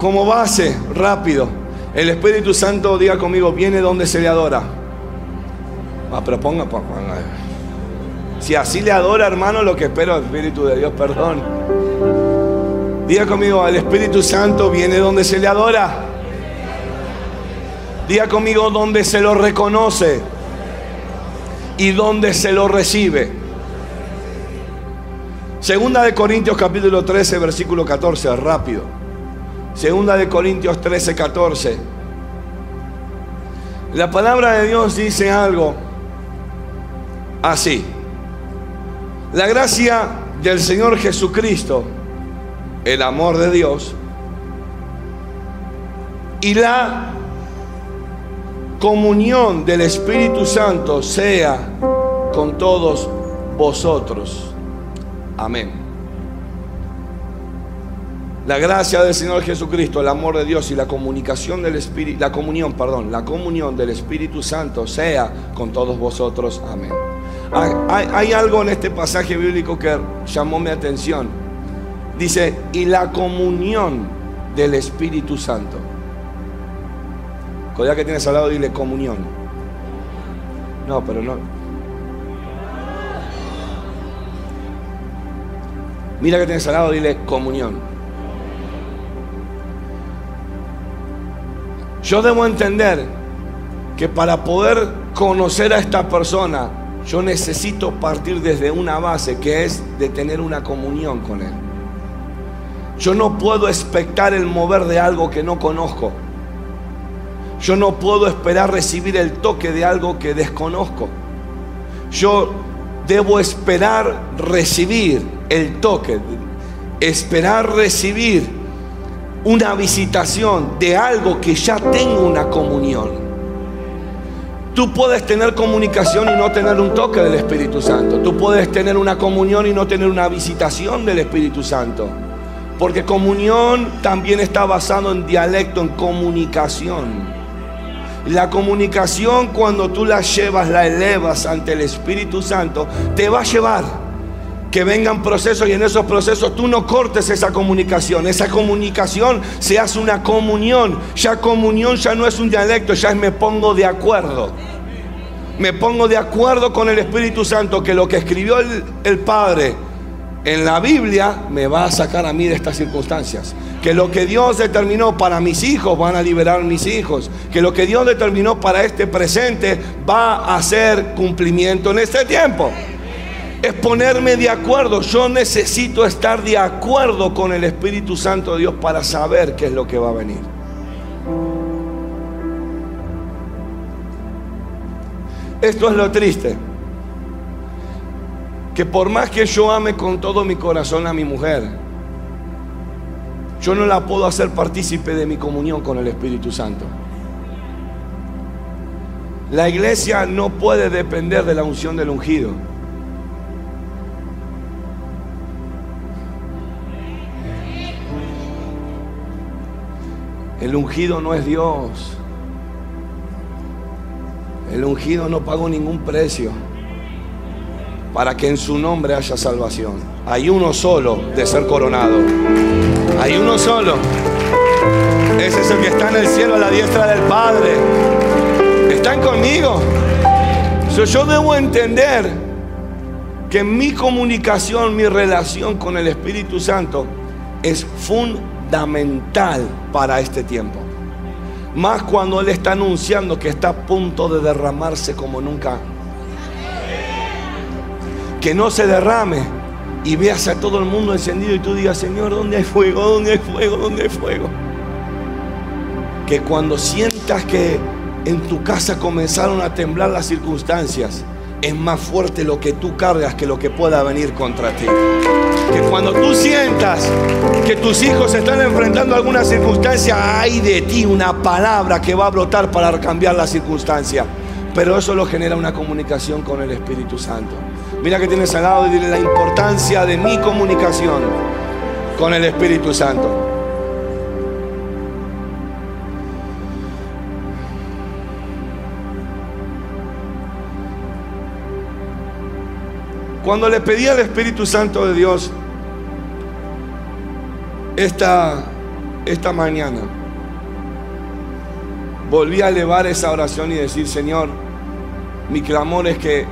como base, rápido, el Espíritu Santo, diga conmigo, viene donde se le adora. Ah, pero ponga, ponga. Si así le adora, hermano, lo que espero Espíritu de Dios, perdón. Diga conmigo, el Espíritu Santo viene donde se le adora. Diga conmigo, donde se lo reconoce y donde se lo recibe. Segunda de Corintios capítulo 13, versículo 14, rápido. Segunda de Corintios 13, 14. La palabra de Dios dice algo así. La gracia del Señor Jesucristo, el amor de Dios y la comunión del Espíritu Santo sea con todos vosotros. Amén. La gracia del Señor Jesucristo, el amor de Dios y la comunicación del Espíritu, la comunión, perdón, la comunión del Espíritu Santo sea con todos vosotros. Amén. Hay, algo en este pasaje bíblico que llamó mi atención. Dice, y la comunión del Espíritu Santo. Cuando que tienes al lado, dile comunión. No, pero no. Mira que tienes al lado, dile comunión. Yo debo entender que para poder conocer a esta persona, yo necesito partir desde una base que es de tener una comunión con Él. Yo no puedo expectar el mover de algo que no conozco. Yo no puedo esperar recibir el toque de algo que desconozco. Yo debo esperar recibir el toque, esperar recibir una visitación de algo que ya tengo una comunión. Tú puedes tener comunicación y no tener un toque del Espíritu Santo. Tú puedes tener una comunión y no tener una visitación del Espíritu Santo. Porque comunión también está basado en dialecto, en comunicación. La comunicación cuando tú la llevas, la elevas ante el Espíritu Santo, te va a llevar que vengan procesos y en esos procesos tú no cortes esa comunicación. Esa comunicación se hace una comunión. Ya comunión ya no es un dialecto, ya es me pongo de acuerdo. Me pongo de acuerdo con el Espíritu Santo que lo que escribió el, Padre en la Biblia me va a sacar a mí de estas circunstancias. Que lo que Dios determinó para mis hijos van a liberar mis hijos. Que lo que Dios determinó para este presente va a hacer cumplimiento en este tiempo. Es ponerme de acuerdo. Yo necesito estar de acuerdo con el Espíritu Santo de Dios para saber qué es lo que va a venir. Esto es lo triste que por más que yo ame con todo mi corazón a mi mujer, yo no la puedo hacer partícipe de mi comunión con el Espíritu Santo. La iglesia no puede depender de la unción del ungido. El ungido no es Dios. El ungido no pagó ningún precio para que en su nombre haya salvación. Hay uno solo de ser coronado. Hay uno solo. Ese es el que está en el cielo a la diestra del Padre. ¿Están conmigo? yo debo entender que mi comunicación, mi relación con el Espíritu Santo es fundamental para este tiempo. Más cuando Él está anunciando que está a punto de derramarse como nunca que no se derrame y veas a todo el mundo encendido y tú digas, Señor, ¿dónde hay fuego? ¿Dónde hay fuego? ¿Dónde hay fuego? Que cuando sientas que en tu casa comenzaron a temblar las circunstancias, es más fuerte lo que tú cargas que lo que pueda venir contra ti. Que cuando tú sientas que tus hijos están enfrentando alguna circunstancia, hay de ti una palabra que va a brotar para cambiar la circunstancia. Pero eso lo genera una comunicación con el Espíritu Santo. Mira que tienes al lado y dile la importancia de mi comunicación con el Espíritu Santo. Cuando le pedí al Espíritu Santo de Dios esta, esta mañana volví a elevar esa oración y decir, Señor, mi clamor es que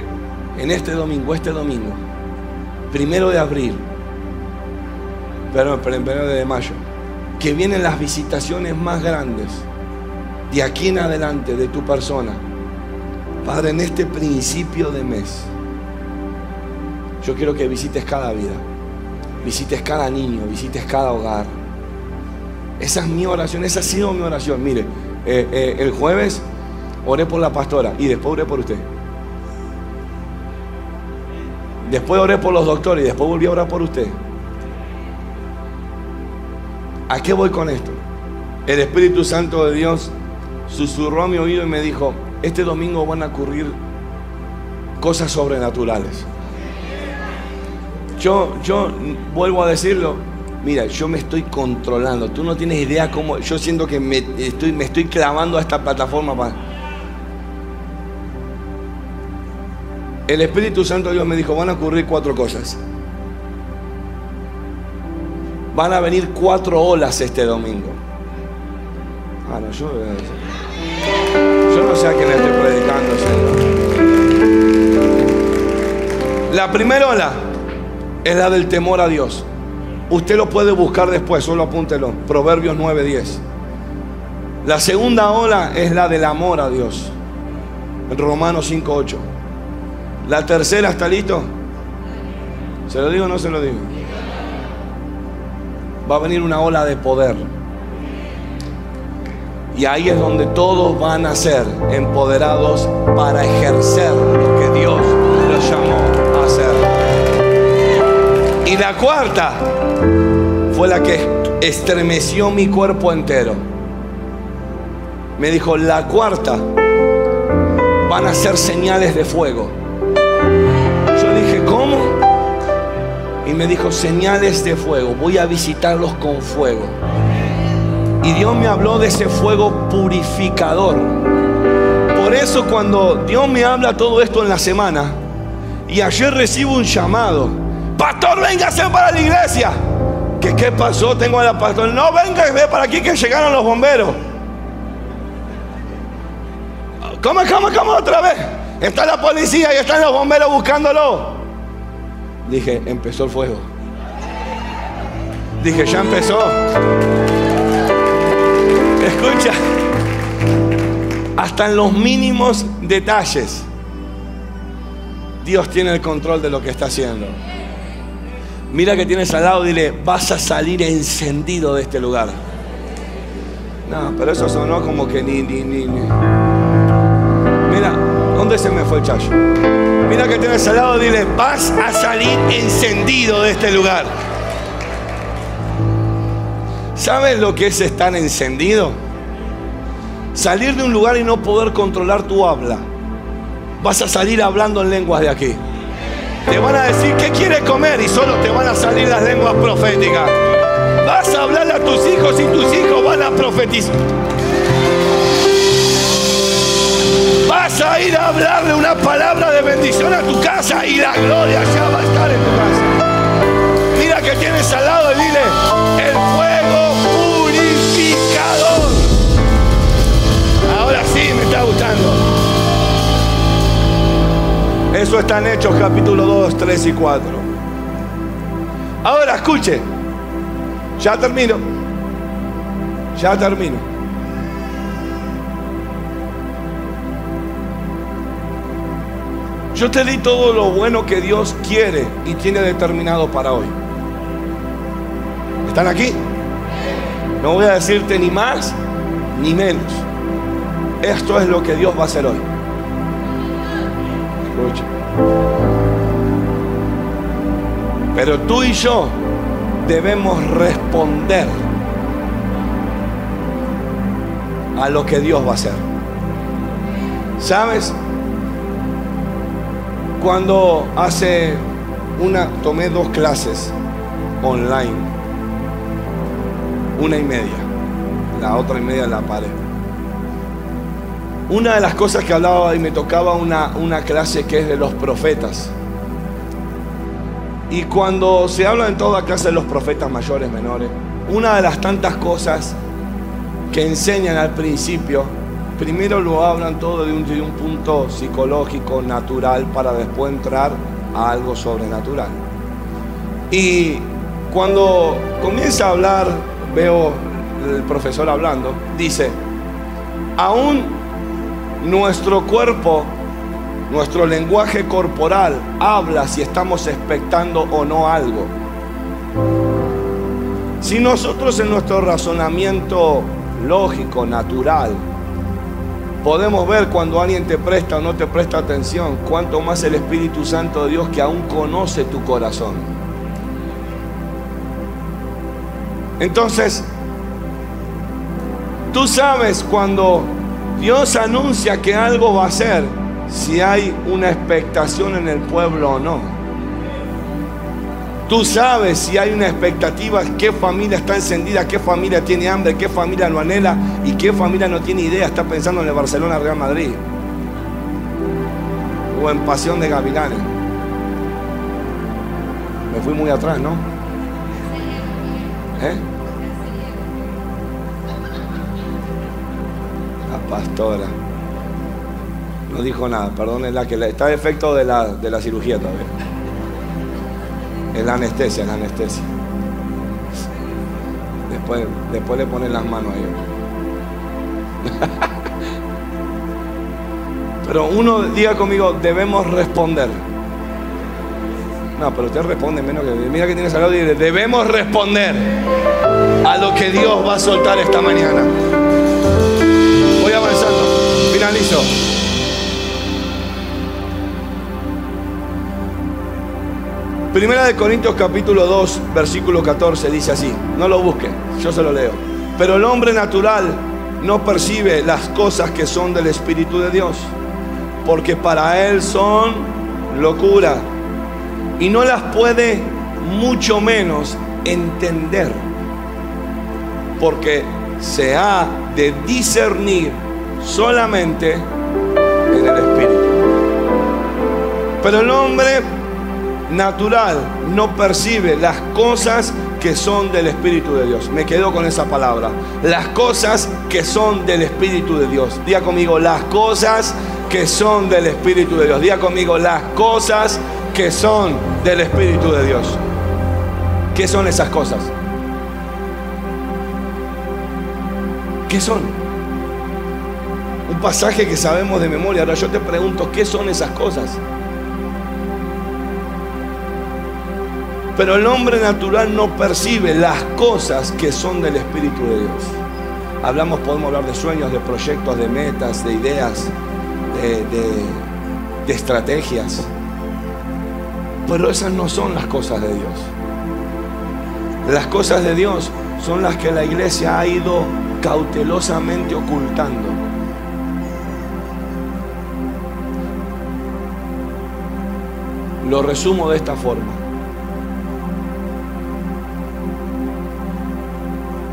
en este domingo, este domingo, primero de abril, pero primero de mayo, que vienen las visitaciones más grandes de aquí en adelante de tu persona. Padre, en este principio de mes, yo quiero que visites cada vida, visites cada niño, visites cada hogar. Esa es mi oración, esa ha sido mi oración. Mire, eh, eh, el jueves oré por la pastora y después oré por usted. Después oré por los doctores y después volví a orar por usted. ¿A qué voy con esto? El Espíritu Santo de Dios susurró a mi oído y me dijo, este domingo van a ocurrir cosas sobrenaturales. Yo, yo vuelvo a decirlo, mira, yo me estoy controlando. Tú no tienes idea cómo, yo siento que me estoy, me estoy clavando a esta plataforma. El Espíritu Santo de Dios me dijo, van a ocurrir cuatro cosas. Van a venir cuatro olas este domingo. Ah, no, yo, yo no sé a quién le estoy predicando, Señor. La primera ola es la del temor a Dios. Usted lo puede buscar después, solo apúntelo. Proverbios 9:10. La segunda ola es la del amor a Dios. Romanos 5:8. La tercera, ¿está listo? ¿Se lo digo o no se lo digo? va a venir una ola de poder. Y ahí es donde todos van a ser empoderados para ejercer lo que Dios los llamó. Y la cuarta fue la que estremeció mi cuerpo entero. Me dijo, la cuarta van a ser señales de fuego. Yo dije, ¿cómo? y me dijo, señales de fuego, voy a visitarlos con fuego. Y Dios me habló de ese fuego purificador. Por eso cuando Dios me habla todo esto en la semana, y ayer recibo un llamado, pastor, véngase para la iglesia. ¿Qué, ¿Qué pasó? Tengo a la pastor. No, venga ve para aquí que llegaron los bomberos. ¿Cómo, cómo, cómo otra vez? Está la policía y están los bomberos buscándolo. Dije, empezó el fuego. Dije, ya empezó. Escucha, hasta en los mínimos detalles, Dios tiene el control de lo que está haciendo. Mira que tienes al lado, dile, vas a salir encendido de este lugar. No, pero eso sonó como que ni, ni, ni, ni. Mira, ¿dónde se me fue el chacho? Mira que tienes al lado, dile, vas a salir encendido de este lugar. ¿Sabes lo que es estar encendido? Salir de un lugar y no poder controlar tu habla. Vas a salir hablando en lenguas de aquí. Te van a decir qué quieres comer y solo te van a salir las lenguas proféticas. Vas a hablarle a tus hijos y tus hijos van a profetizar. Vas a ir a hablarle una palabra de bendición a tu casa y la gloria ya va a estar en tu casa. Mira que tienes al lado y dile, el fuego Eso está en Hechos capítulo 2, 3 y 4. Ahora escuche, ya termino, ya termino. Yo te di todo lo bueno que Dios quiere y tiene determinado para hoy. ¿Están aquí? No voy a decirte ni más ni menos. Esto es lo que Dios va a hacer hoy. Pero tú y yo debemos responder a lo que Dios va a hacer. ¿Sabes? Cuando hace una, tomé dos clases online, una y media, la otra y media la paré. Una de las cosas que hablaba y me tocaba una, una clase que es de los profetas. Y cuando se habla en toda clase de los profetas mayores, menores, una de las tantas cosas que enseñan al principio, primero lo hablan todo de un, de un punto psicológico, natural, para después entrar a algo sobrenatural. Y cuando comienza a hablar, veo el profesor hablando, dice, aún nuestro cuerpo, nuestro lenguaje corporal habla si estamos expectando o no algo. Si nosotros en nuestro razonamiento lógico, natural, podemos ver cuando alguien te presta o no te presta atención, cuanto más el Espíritu Santo de Dios que aún conoce tu corazón. Entonces, tú sabes cuando Dios anuncia que algo va a ser, si hay una expectación en el pueblo o no. Tú sabes si hay una expectativa, qué familia está encendida, qué familia tiene hambre, qué familia lo anhela y qué familia no tiene idea, está pensando en el Barcelona Real Madrid o en Pasión de Gavilanes. Me fui muy atrás, ¿no? ¿Eh? Pastora. No dijo nada, perdónenla, que está a efecto de la, de la cirugía todavía. Es la anestesia, es la anestesia. Después, después le ponen las manos a. Pero uno diga conmigo, debemos responder. No, pero usted responde menos que. Mira que tiene salud y dice, debemos responder a lo que Dios va a soltar esta mañana. Primera de Corintios capítulo 2, versículo 14 dice así, no lo busquen, yo se lo leo. Pero el hombre natural no percibe las cosas que son del Espíritu de Dios, porque para él son locura y no las puede mucho menos entender, porque se ha de discernir solamente en el Espíritu. Pero el hombre natural no percibe las cosas que son del Espíritu de Dios. Me quedo con esa palabra. Las cosas que son del Espíritu de Dios. Día conmigo, las cosas que son del Espíritu de Dios. Día conmigo, las cosas que son del Espíritu de Dios. ¿Qué son esas cosas? ¿Qué son? Pasaje que sabemos de memoria. Ahora yo te pregunto, ¿qué son esas cosas? Pero el hombre natural no percibe las cosas que son del Espíritu de Dios. Hablamos, podemos hablar de sueños, de proyectos, de metas, de ideas, de, de, de estrategias. Pero esas no son las cosas de Dios. Las cosas de Dios son las que la iglesia ha ido cautelosamente ocultando. Lo resumo de esta forma.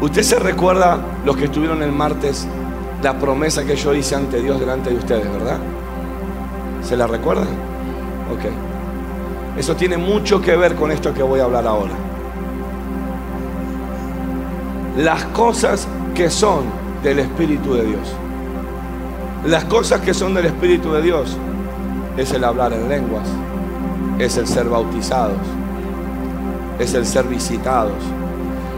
¿Usted se recuerda, los que estuvieron el martes, la promesa que yo hice ante Dios delante de ustedes, verdad? ¿Se la recuerda? Ok. Eso tiene mucho que ver con esto que voy a hablar ahora. Las cosas que son del Espíritu de Dios. Las cosas que son del Espíritu de Dios es el hablar en lenguas, es el ser bautizados, es el ser visitados.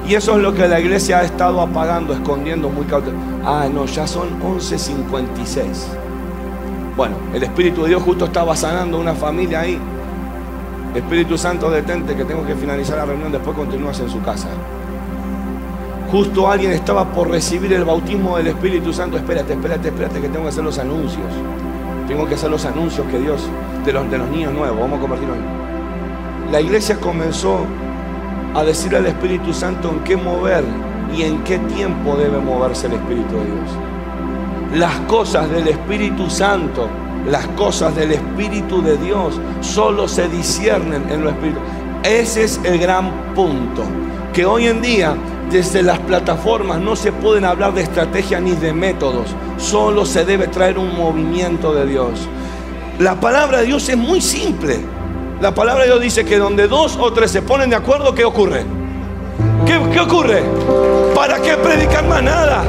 Y eso es lo que la iglesia ha estado apagando, escondiendo muy cautelosamente. Ah, no, ya son 11.56. Bueno, el Espíritu de Dios justo estaba sanando una familia ahí. Espíritu Santo, detente que tengo que finalizar la reunión, después continúas en su casa. Justo alguien estaba por recibir el bautismo del Espíritu Santo. Espérate, espérate, espérate, que tengo que hacer los anuncios. Tengo que hacer los anuncios que Dios, de los, de los niños nuevos, vamos a convertirlo en. La iglesia comenzó a decirle al Espíritu Santo en qué mover y en qué tiempo debe moverse el Espíritu de Dios. Las cosas del Espíritu Santo, las cosas del Espíritu de Dios, solo se disciernen en lo espíritu. Ese es el gran punto. Que hoy en día, desde las plataformas, no se pueden hablar de estrategia ni de métodos. Solo se debe traer un movimiento de Dios. La palabra de Dios es muy simple. La palabra de Dios dice que donde dos o tres se ponen de acuerdo, ¿qué ocurre? ¿Qué, ocurre? ¿Para qué predicar más nada?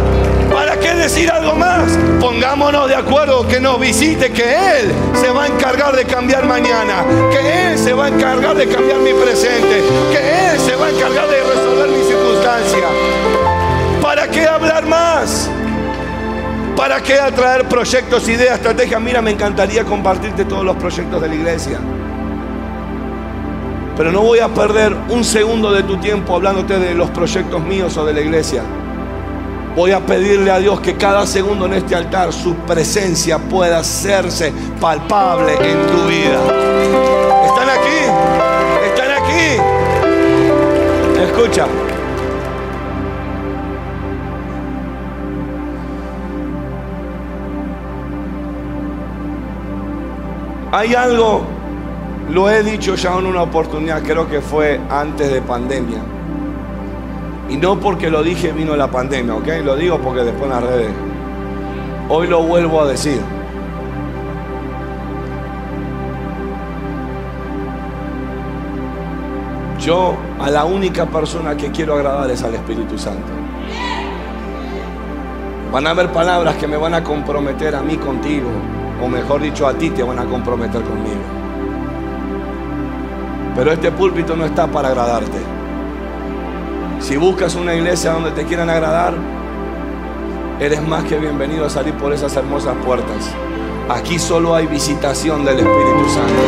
¿Para qué decir algo más? Pongámonos de acuerdo que nos visite, que Él se va a encargar de cambiar mañana, que Él se va a encargar de cambiar mi presente, que Él se va a encargar de resolver mi ¿Para qué hablar más? ¿Para qué atraer proyectos, ideas, estrategias? Mira, me encantaría compartirte todos los proyectos de la iglesia. Pero no voy a perder un segundo de tu tiempo hablándote de los proyectos míos o de la iglesia. Voy a pedirle a Dios que cada segundo en este altar su presencia pueda hacerse palpable en tu vida. Hay algo, lo he dicho ya en una oportunidad, creo que fue antes de pandemia. Y no porque lo dije vino la pandemia, ¿ok? Lo digo porque después en las redes. Hoy lo vuelvo a decir. Yo a la única persona que quiero agradar es al Espíritu Santo. Van a haber palabras que me van a comprometer a mí contigo, o mejor dicho, a ti te van a comprometer conmigo. Pero este púlpito no está para agradarte. Si buscas una iglesia donde te quieran agradar, eres más que bienvenido a salir por esas hermosas puertas. Aquí solo hay visitación del Espíritu Santo.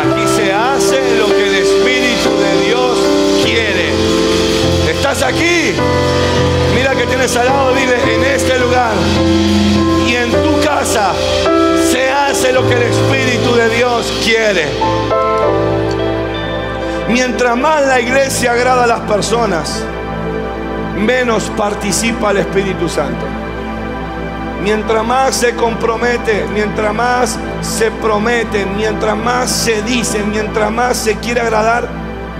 Aquí se hace lo que el Espíritu de Dios quiere. ¿Estás aquí? Mira que tienes al lado, dile, en este lugar se hace lo que el Espíritu de Dios quiere. Mientras más la iglesia agrada a las personas, menos participa el Espíritu Santo. Mientras más se compromete, mientras más se promete, mientras más se dice, mientras más se quiere agradar,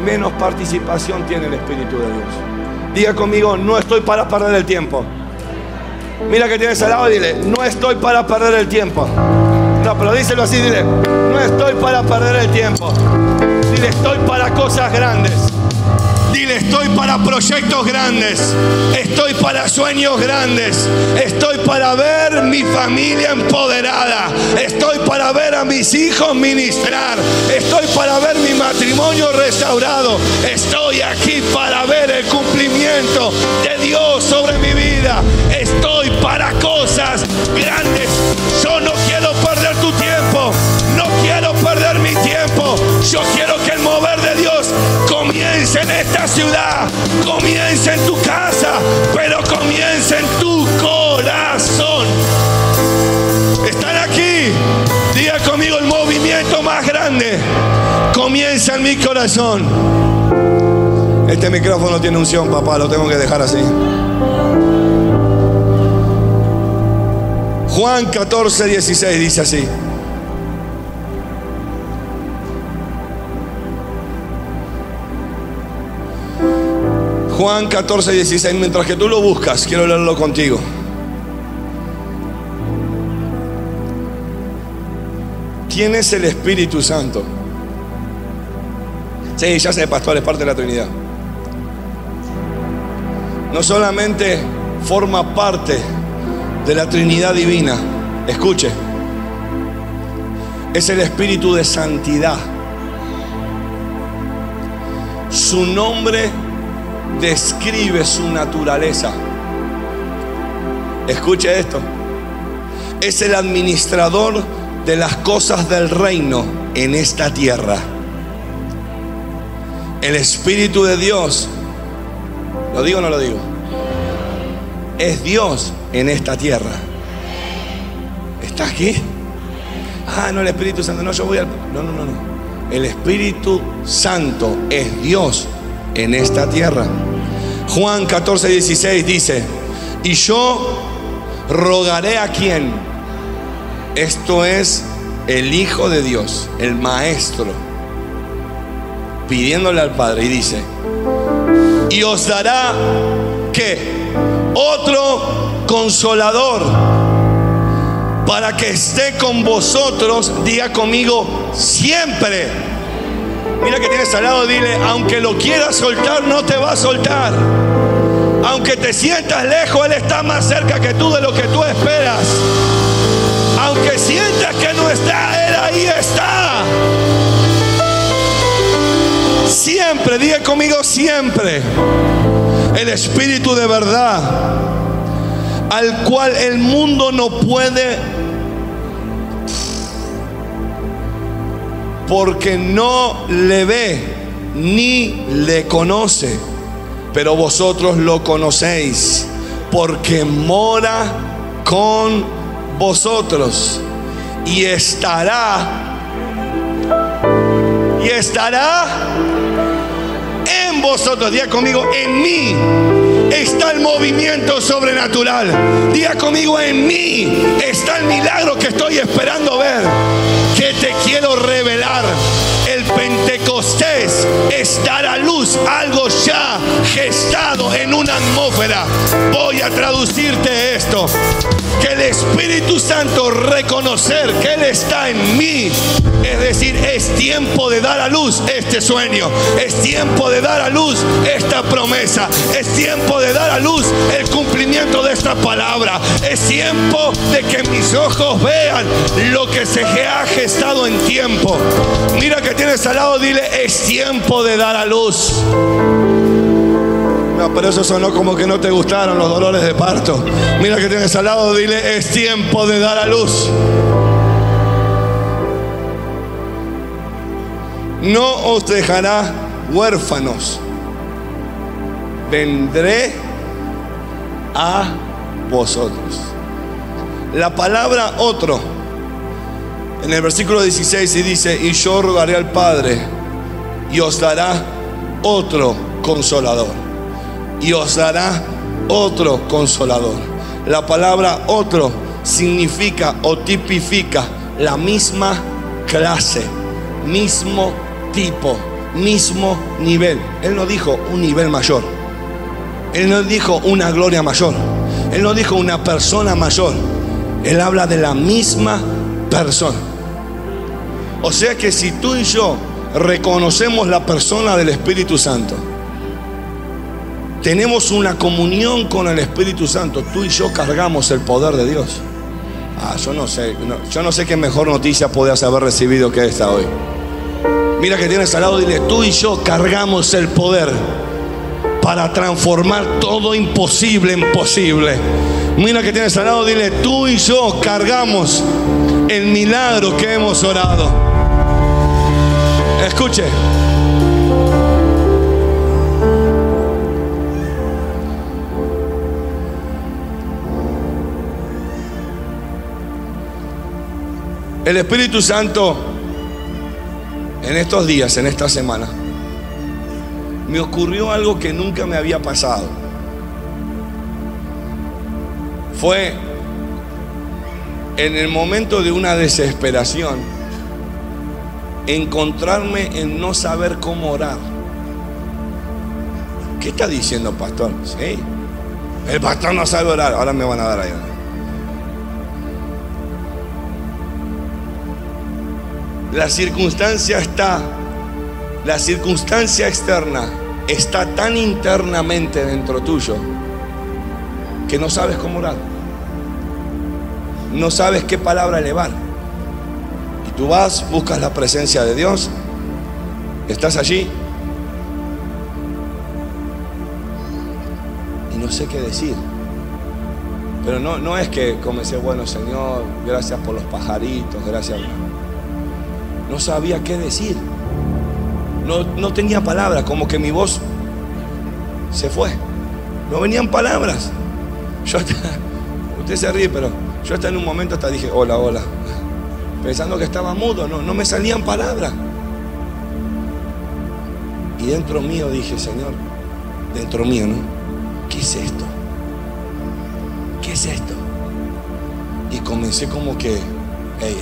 menos participación tiene el Espíritu de Dios. Diga conmigo, no estoy para perder el tiempo. Mira que tienes al lado y dile, no estoy para perder el tiempo. No, pero díselo así, dile, no estoy para perder el tiempo. Dile, estoy para cosas grandes. Dile, estoy para proyectos grandes. Estoy para sueños grandes. Estoy para ver mi familia empoderada. Estoy para ver a mis hijos ministrar. Estoy para ver mi matrimonio restaurado. Estoy aquí para ver el cumplimiento de Dios sobre mi vida. Estoy para cosas grandes. Esta ciudad, comience en tu casa, pero comience en tu corazón. Están aquí. Diga conmigo el movimiento más grande. Comienza en mi corazón. Este micrófono tiene unción, papá, lo tengo que dejar así. Juan 14, 16 dice así. Juan 14, 16. Mientras que tú lo buscas, quiero leerlo contigo. ¿Quién es el Espíritu Santo? Sí, ya sé, pastor, es parte de la Trinidad. No solamente forma parte de la Trinidad Divina, escuche, es el Espíritu de Santidad. Su nombre describe su naturaleza. Escuche esto. Es el administrador de las cosas del reino en esta tierra. El Espíritu de Dios, ¿lo digo o no lo digo? Es Dios en esta tierra. ¿Está aquí? Ah, no, el Espíritu Santo, no, yo voy al... No, no, no, no. El Espíritu Santo es Dios en esta tierra. Juan 14, 16 dice, y yo rogaré a quien. Esto es el Hijo de Dios, el Maestro, pidiéndole al Padre y dice, y os dará que otro consolador para que esté con vosotros, diga conmigo, siempre. Mira que tienes al lado, dile, aunque lo quieras soltar, no te va a soltar. Aunque te sientas lejos, Él está más cerca que tú de lo que tú esperas. Aunque sientas que no está, Él ahí está. Siempre, diga conmigo siempre. El Espíritu de verdad, al cual el mundo no puede, porque no le ve ni le conoce, pero vosotros lo conocéis, porque mora con vosotros y estará y estará en vosotros. Diga conmigo, en mí está el movimiento sobrenatural. Diga conmigo, en mí está el milagro que estoy esperando ver. Que te quiero revelar. El Pentecostés está a la luz, algo ya gestado en una atmósfera. Voy a traducirte esto que el Espíritu Santo reconocer que Él está en mí. Es decir, es tiempo de dar a luz este sueño. Es tiempo de dar a luz esta promesa. Es tiempo de dar a luz el cumplimiento de esta palabra. Es tiempo de que mis ojos vean lo que se ha gestado en tiempo. Mira que tienes al lado, dile, es tiempo de dar a luz pero eso sonó como que no te gustaron los dolores de parto. Mira que tienes al lado, dile, es tiempo de dar a luz. No os dejará huérfanos. Vendré a vosotros. La palabra otro, en el versículo 16 y dice, y yo rogaré al Padre y os dará otro consolador y os dará otro consolador. La palabra otro significa o tipifica la misma clase, mismo tipo, mismo nivel. Él no dijo un nivel mayor. Él no dijo una gloria mayor. Él no dijo una persona mayor. Él habla de la misma persona. O sea que si tú y yo reconocemos la persona del Espíritu Santo, tenemos una comunión con el Espíritu Santo. Tú y yo cargamos el poder de Dios. Ah, yo no sé, yo no sé qué mejor noticia podías haber recibido que esta hoy. Mira que tienes al lado, dile, tú y yo cargamos el poder para transformar todo imposible en posible. Mira que tienes al lado, dile, tú y yo cargamos el milagro que hemos orado. Escuche. El Espíritu Santo en estos días, en esta semana, me ocurrió algo que nunca me había pasado. Fue en el momento de una desesperación encontrarme en no saber cómo orar. ¿Qué está diciendo, pastor? Sí. El pastor no sabe orar. Ahora me van a dar ahí. La circunstancia está, la circunstancia externa está tan internamente dentro tuyo que no sabes cómo orar. No sabes qué palabra elevar. Tú vas, buscas la presencia de Dios, estás allí y no sé qué decir. Pero no, no es que comencé, bueno Señor, gracias por los pajaritos, gracias no sabía qué decir. No, tenía palabras, como que mi voz se fue. No venían palabras. Yo hasta, usted se ríe, pero yo hasta en un momento hasta dije, hola, hola. Pensando que estaba mudo, no, no me salían palabras. Y dentro mío dije, Señor, dentro mío, ¿no? ¿Qué es esto? ¿Qué es esto? Y comencé como que, ey, ey,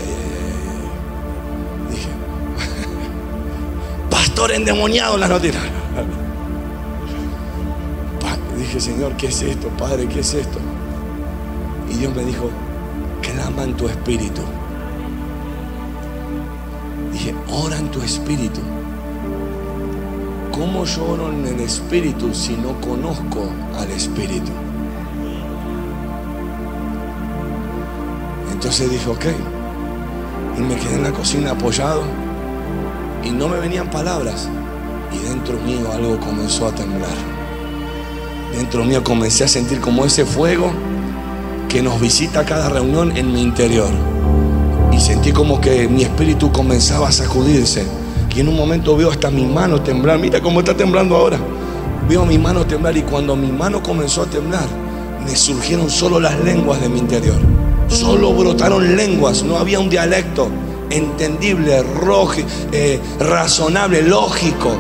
endemoniado en las noticias. Dije, Señor, ¿qué es esto? Padre, ¿qué es esto? Y Dios me dijo, clama en tu espíritu. Ora en tu espíritu. ¿cómo yo oro en el Espíritu si no conozco al Espíritu? Entonces dije, ok. Y me quedé en la cocina apoyado y no me venían palabras. Y dentro mío algo comenzó a temblar. Dentro mío comencé a sentir como ese fuego que nos visita cada reunión en mi interior. Sentí como que mi espíritu comenzaba a sacudirse. Y en un momento veo hasta mi mano temblar. Mira cómo está temblando ahora. Veo mi mano temblar y cuando mi mano comenzó a temblar, me surgieron solo las lenguas de mi interior. Solo brotaron lenguas, no había un dialecto entendible, eh, razonable, lógico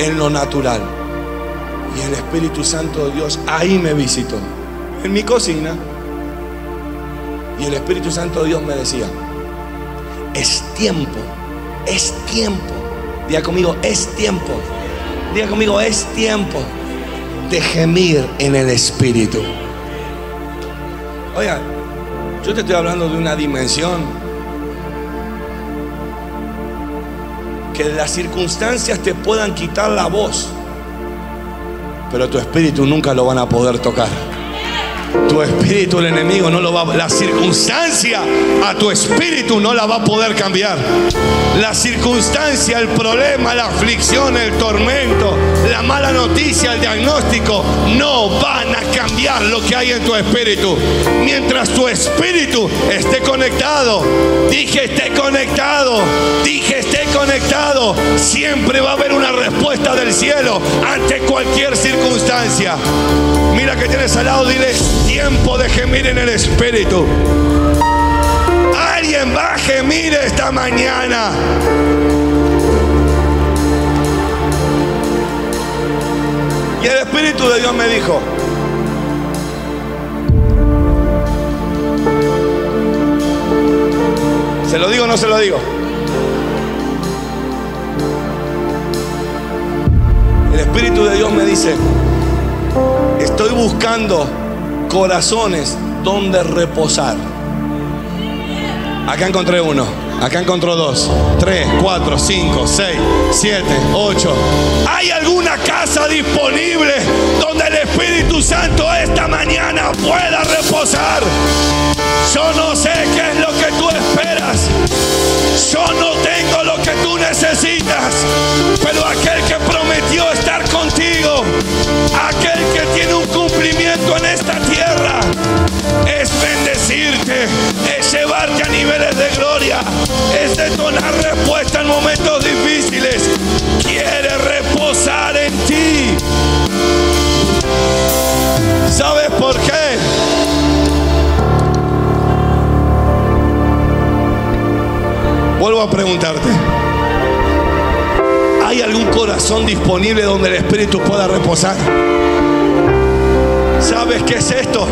en lo natural. Y el Espíritu Santo de Dios ahí me visitó, en mi cocina. Y el Espíritu Santo de Dios me decía, es tiempo, es tiempo. Diga conmigo, es tiempo. Diga conmigo, es tiempo de gemir en el Espíritu. Oiga, yo te estoy hablando de una dimensión que las circunstancias te puedan quitar la voz, pero tu espíritu nunca lo van a poder tocar. Tu espíritu, el enemigo, no lo va La circunstancia a tu espíritu no la va a poder cambiar. La circunstancia, el problema, la aflicción, el tormento, la mala noticia, el diagnóstico, no van a cambiar lo que hay en tu espíritu. Mientras tu espíritu esté conectado, dije esté conectado, dije conectado, siempre va a haber una respuesta del cielo ante cualquier circunstancia. Mira que tienes al lado, dile, tiempo de gemir en el Espíritu. Alguien va a gemir esta mañana. Y el Espíritu de Dios me dijo, ¿se lo digo o no se lo digo? El Espíritu de Dios me dice, Estoy buscando corazones donde reposar. Acá encontré uno. Acá encontró dos, tres, cuatro, cinco, seis, siete, ocho. ¿Hay alguna casa disponible donde el Espíritu Santo esta mañana pueda reposar? Yo no sé qué es lo que tú esperas. Yo no tengo lo que tú necesitas. Pero aquel que niveles de gloria, es detonar respuesta en momentos difíciles. Quiere reposar en ti. ¿Sabes por qué? Vuelvo a preguntarte. ¿Hay algún corazón disponible donde el Espíritu pueda reposar? ¿Sabes qué es esto?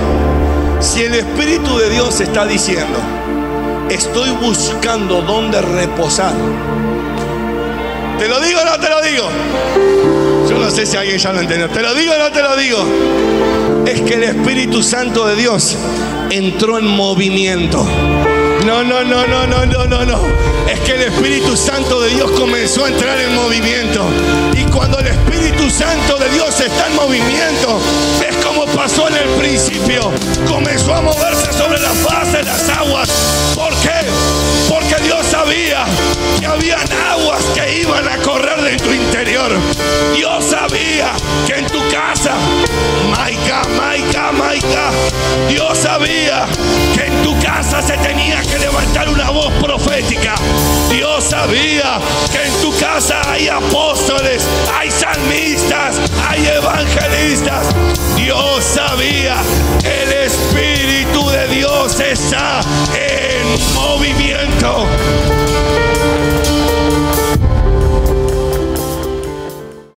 Si el Espíritu de Dios está diciendo, estoy buscando dónde reposar. ¿Te lo digo o no te lo digo? Yo no sé si alguien ya lo entendió. ¿Te lo digo o no te lo digo? Es que el Espíritu Santo de Dios entró en movimiento. No, no, no, no, no, no, no, no. Es que el Espíritu Santo de Dios comenzó a entrar en movimiento. Y cuando el Espíritu Santo de Dios está en movimiento, es como pasó en el principio. Comenzó a moverse sobre la faz de las aguas. ¿Por qué? Porque Dios sabía que habían aguas que iban a correr de tu interior. Dios sabía que en tu casa, Maica, Maica, Maica, Dios sabía que en tu casa se tenía que levantar una voz profética. Dios sabía que en tu casa hay apóstoles, hay salmistas, hay evangelistas. Dios sabía, el Espíritu de Dios está en movimiento.